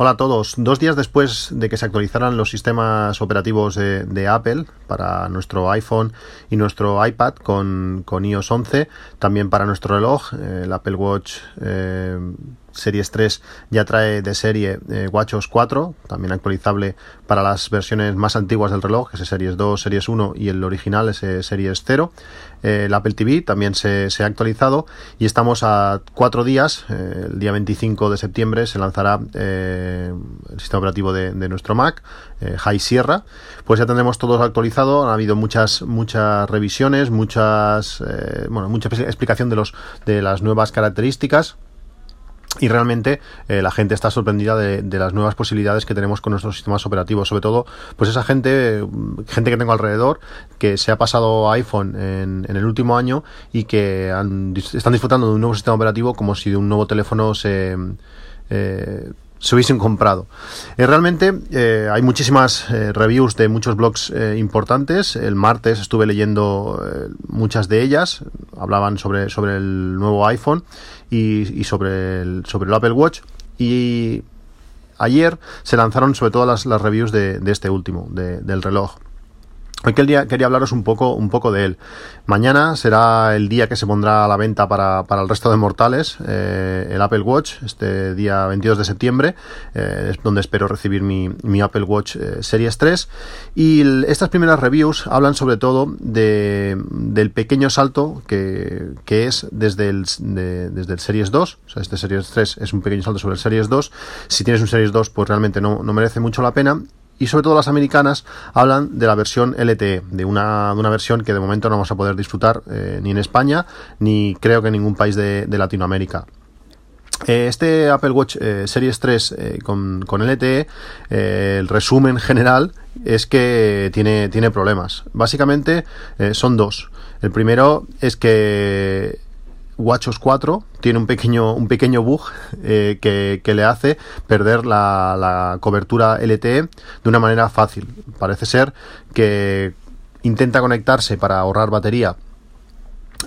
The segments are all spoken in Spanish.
Hola a todos. Dos días después de que se actualizaran los sistemas operativos de, Apple para nuestro iPhone y nuestro iPad con, iOS 11, también para nuestro reloj, el Apple Watch eh, Series 3 ya trae de serie eh, WatchOS 4, también actualizable para las versiones más antiguas del reloj, ese Series 2, Series 1 y el original, ese Series 0. Eh, el Apple TV también se, ha actualizado y estamos a cuatro días, eh, el día 25 de septiembre se lanzará el sistema operativo de, nuestro Mac, High Sierra, pues ya tendremos todo actualizado, ha habido muchas, muchas revisiones, muchas, bueno, mucha explicación de, los, de las nuevas características y realmente eh, la gente está sorprendida de, las nuevas posibilidades que tenemos con nuestros sistemas operativos. Sobre todo pues esa gente gente que tengo alrededor que se ha pasado a iPhone en, el último año y que están disfrutando de un nuevo sistema operativo como si de un nuevo teléfono se eh, se hubiesen comprado. Eh, realmente eh, hay muchísimas eh, reviews de muchos blogs importantes. El martes estuve leyendo muchas de ellas. Hablaban sobre, sobre el nuevo iPhone y, sobre, el, sobre el Apple Watch. Y ayer se lanzaron sobre todo las, las reviews de, de este último, del reloj. Hoy quería, quería hablaros un poco, un poco de él. Mañana será el día que se pondrá a la venta para, para el resto de mortales, eh, el Apple Watch, este día 22 de septiembre, eh, es donde espero recibir mi, mi Apple Watch eh, Series 3. Y estas primeras reviews hablan sobre todo de, del pequeño salto que, que es desde el, desde el Series 2. O sea, este Series 3 es un pequeño salto sobre el Series 2. Si tienes un Series 2, pues realmente no, no merece mucho la pena y sobre todo las americanas hablan de la versión LTE, de una, de una versión que de momento no vamos a poder disfrutar eh, ni en España ni creo que en ningún país de, Latinoamérica. Eh, este Apple Watch eh, Series 3 con, con, LTE, el resumen general es que tiene, tiene problemas. Básicamente son dos. El primero es que WatchOS 4 tiene un pequeño, un pequeño bug eh, que, le hace perder la, la, cobertura LTE de una manera fácil. Parece ser que intenta conectarse para ahorrar batería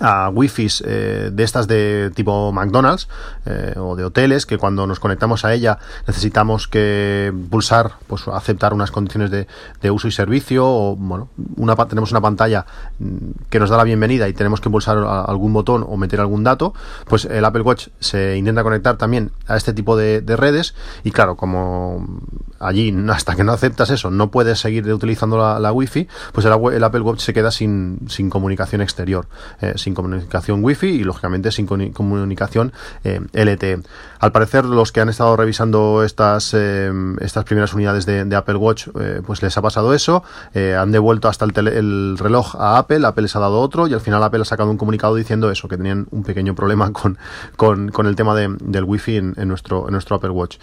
a wifi eh, de estas de tipo McDonald's eh, o de hoteles que cuando nos conectamos a ella necesitamos que pulsar pues aceptar unas condiciones de, de uso y servicio o bueno una, tenemos una pantalla mm, que nos da la bienvenida y tenemos que pulsar algún botón o meter algún dato pues el Apple Watch se intenta conectar también a este tipo de, de redes y claro como allí hasta que no aceptas eso no puedes seguir utilizando la, la wifi pues el, Apple Watch se queda sin, sin comunicación exterior. Eh, sin comunicación Wi-Fi y lógicamente sin comunicación eh, LTE. Al parecer los que han estado revisando estas, eh, estas primeras unidades de, Apple Watch eh, pues les ha pasado eso, han devuelto hasta el, reloj a Apple, Apple les ha dado otro y al final Apple ha sacado un comunicado diciendo eso, que tenían un pequeño problema con, con, el tema del Wi-Fi en, nuestro, en nuestro Apple Watch.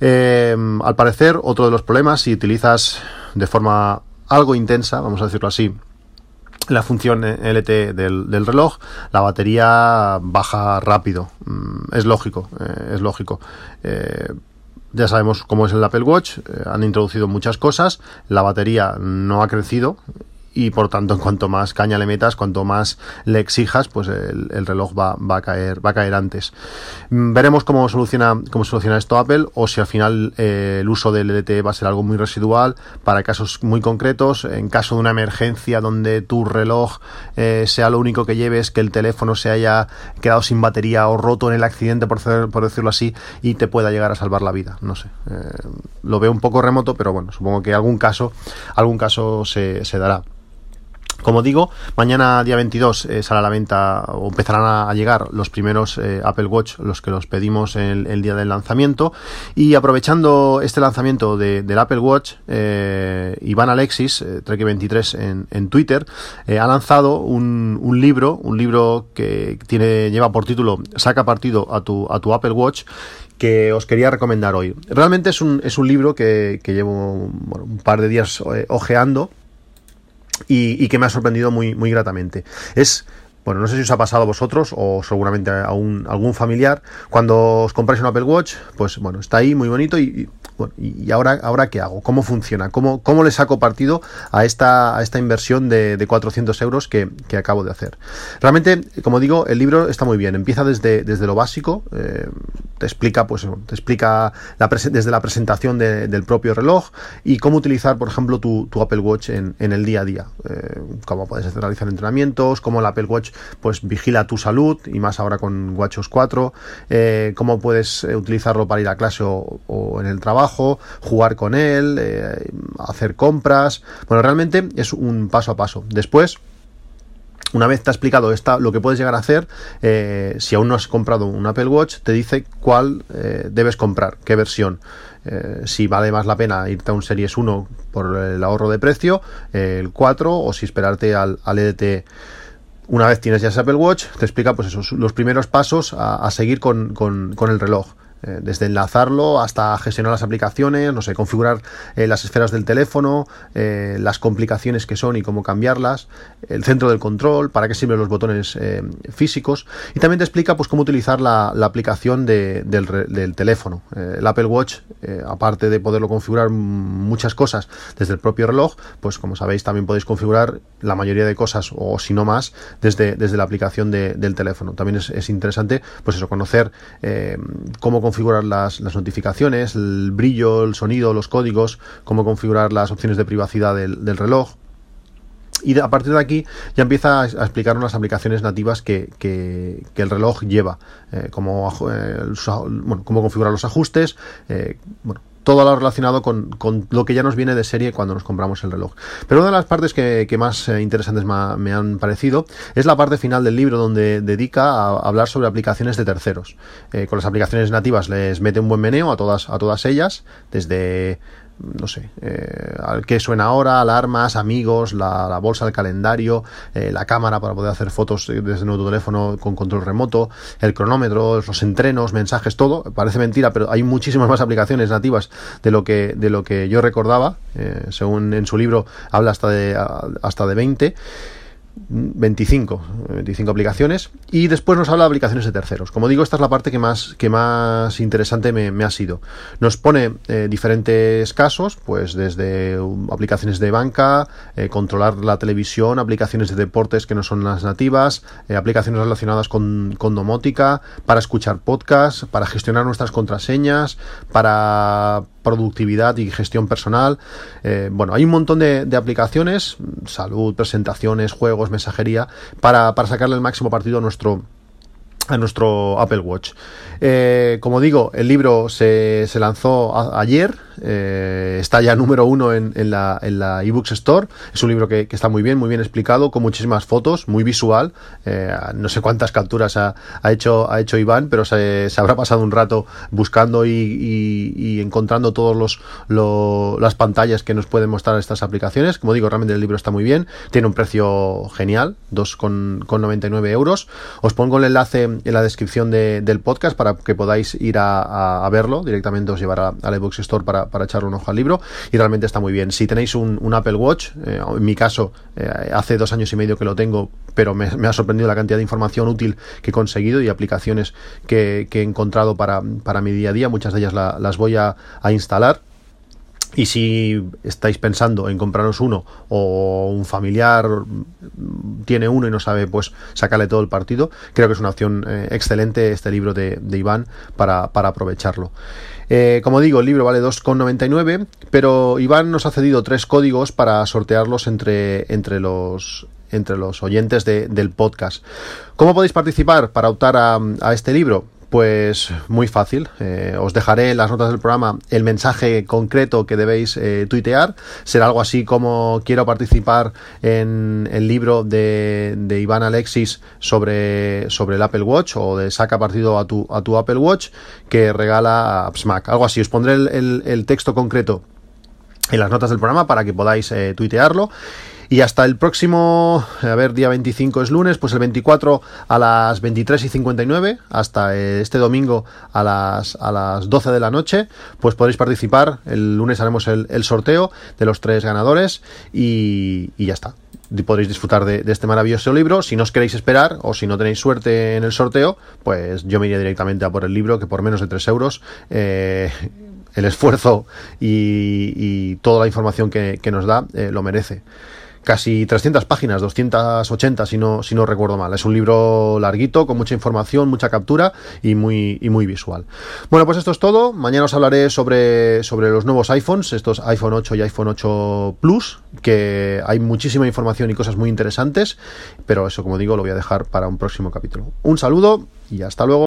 al parecer, otro de los problemas, si utilizas de forma algo intensa, vamos a decirlo así, la función LT del, reloj, la batería baja rápido. Mm, es lógico, eh, es lógico. Eh, ya sabemos cómo es el Apple Watch, eh, han introducido muchas cosas, la batería no ha crecido y por tanto cuanto más caña le metas, cuanto más le exijas, pues el, reloj va, va, a caer, va a caer antes. Mm, veremos cómo soluciona, cómo soluciona esto Apple o si al final eh, el uso del LTE va a ser algo muy residual para casos muy concretos, en caso de una emergencia donde tu reloj eh, sea lo único que lleves, que el teléfono se haya quedado sin batería o roto en el accidente, por, por decirlo así, y te pueda llegar a salvar la vida. No sé. Eh, lo veo un poco remoto, pero bueno, supongo que algún caso, algún caso se, se dará. Como digo, mañana día 22 eh, sale a la venta o empezarán a, llegar los primeros eh, Apple Watch, los que los pedimos el, día del lanzamiento. Y aprovechando este lanzamiento del Apple Watch, eh, Iván Alexis, eh, Trek23 en, Twitter, ha lanzado un, libro, un libro que tiene, lleva por título Saca partido a tu, a tu Apple Watch que os quería recomendar hoy. Realmente es un, es un libro que llevo un par de días ojeando y, que me ha sorprendido muy, muy gratamente. Es bueno, no sé si os ha pasado a vosotros o seguramente a algún familiar, cuando os compráis un Apple Watch, pues bueno, está ahí muy bonito y, bueno, y ahora, ahora qué hago, cómo funciona, cómo, cómo le saco partido a esta, a esta inversión de, 400 euros que, acabo de hacer. Realmente, como digo, el libro está muy bien, empieza desde, desde lo básico, eh, te explica, pues, te explica desde la presentación del propio reloj y cómo utilizar, por ejemplo, tu, Apple Watch en, el día a día, eh, cómo puedes realizar entrenamientos, cómo el Apple Watch pues vigila tu salud y más ahora con WatchOS 4, eh, cómo puedes utilizarlo para ir a clase o en el trabajo jugar con él, eh, hacer compras. Bueno, realmente es un paso a paso. Después, una vez te ha explicado esta, lo que puedes llegar a hacer, eh, si aún no has comprado un Apple Watch, te dice cuál eh, debes comprar, qué versión. si vale más la pena irte a un Series 1 por el ahorro de precio, el 4, o si esperarte al, al EDT una vez tienes ya ese Apple Watch, te explica pues esos, los primeros pasos a, seguir con, con el reloj. Eh, desde enlazarlo hasta gestionar las aplicaciones, no sé, configurar eh, las esferas del teléfono, eh, las complicaciones que son y cómo cambiarlas, el centro del control, para qué sirven los botones físicos y también te explica pues cómo utilizar la, aplicación del, teléfono. el Apple Watch, aparte de poderlo configurar muchas cosas desde el propio reloj, pues como sabéis también podéis configurar la mayoría de cosas o si no más desde, desde la aplicación del teléfono. También es, es, interesante pues eso, conocer cómo configurar las, notificaciones, el brillo, el sonido, los códigos, cómo configurar las opciones de privacidad del, reloj. Y a partir de aquí ya empieza a explicar unas aplicaciones nativas que, el reloj lleva, eh, como, eh, cómo configurar los ajustes, eh, todo lo relacionado con, lo que ya nos viene de serie cuando nos compramos el reloj. Pero una de las partes que, más eh, interesantes me han parecido es la parte final del libro donde dedica a hablar sobre aplicaciones de terceros. Eh, con las aplicaciones nativas les mete un buen meneo a todas, a todas ellas, desde no sé, eh, qué suena ahora, alarmas, amigos, la, bolsa del calendario, eh, la cámara para poder hacer fotos desde nuestro teléfono con control remoto, el cronómetro, los entrenos, mensajes, todo. Parece mentira, pero hay muchísimas más aplicaciones nativas de lo que, de lo que yo recordaba. Eh, según en su libro habla hasta de, hasta de 20. 25, 25 aplicaciones y después nos habla de aplicaciones de terceros. Como digo, esta es la parte que más, que más interesante me, ha sido. Nos pone eh, diferentes casos, pues desde aplicaciones de banca, eh, controlar la televisión, aplicaciones de deportes que no son las nativas, eh, aplicaciones relacionadas con, con domótica, para escuchar podcasts, para gestionar nuestras contraseñas, para productividad y gestión personal. Eh, bueno, hay un montón de, aplicaciones, salud, presentaciones, juegos, mensajería, para, para sacarle el máximo partido a nuestro a nuestro Apple Watch. Eh, como digo, el libro se, se lanzó ayer, eh, está ya número uno en, la, en la eBooks Store. Es un libro que, está muy bien, muy bien explicado, con muchísimas fotos, muy visual. Eh, no sé cuántas capturas ha, hecho, ha hecho Iván, pero se, habrá pasado un rato buscando y, encontrando todas los, las pantallas que nos pueden mostrar estas aplicaciones. Como digo, realmente el libro está muy bien, tiene un precio genial, 2,99 euros. Os pongo el enlace en la descripción del podcast para que podáis ir a, verlo. Directamente os llevará a la eBooks Store para para, echarle un ojo al libro y realmente está muy bien. Si tenéis un, Apple Watch, eh, en mi caso, eh, hace dos años y medio que lo tengo, pero me, ha sorprendido la cantidad de información útil que he conseguido y aplicaciones que, he encontrado para, mi día a día. Muchas de ellas las voy a, instalar. Y si estáis pensando en compraros uno o un familiar tiene uno y no sabe pues sacarle todo el partido, creo que es una opción eh, excelente este libro de, Iván para, para aprovecharlo. Eh, como digo, el libro vale 2,99, pero Iván nos ha cedido tres códigos para sortearlos entre, entre los entre los oyentes del podcast. ¿Cómo podéis participar para optar a este libro? Pues muy fácil. Eh, os dejaré en las notas del programa el mensaje concreto que debéis eh, tuitear. Será algo así como quiero participar en el libro de, Iván Alexis sobre, sobre el Apple Watch o de saca partido a tu, a tu Apple Watch que regala AppSmack. Algo así. Os pondré el, texto concreto en las notas del programa para que podáis eh, tuitearlo. Y hasta el próximo, a ver, día 25 es lunes, pues el 24 a las 23 y 59, hasta este domingo a las, a las 12 de la noche, pues podréis participar. El lunes haremos el, sorteo de los tres ganadores y, ya está podréis disfrutar de, este maravilloso libro. Si no os queréis esperar o si no tenéis suerte en el sorteo, pues yo me iría directamente a por el libro, que por menos de 3 euros eh, el esfuerzo y, toda la información que, nos da eh, lo merece casi 300 páginas, 280 si no, si no recuerdo mal. Es un libro larguito, con mucha información, mucha captura y muy, y muy visual. Bueno, pues esto es todo. Mañana os hablaré sobre, sobre los nuevos iPhones, estos iPhone 8 y iPhone 8 Plus, que hay muchísima información y cosas muy interesantes, pero eso, como digo, lo voy a dejar para un próximo capítulo. Un saludo y hasta luego.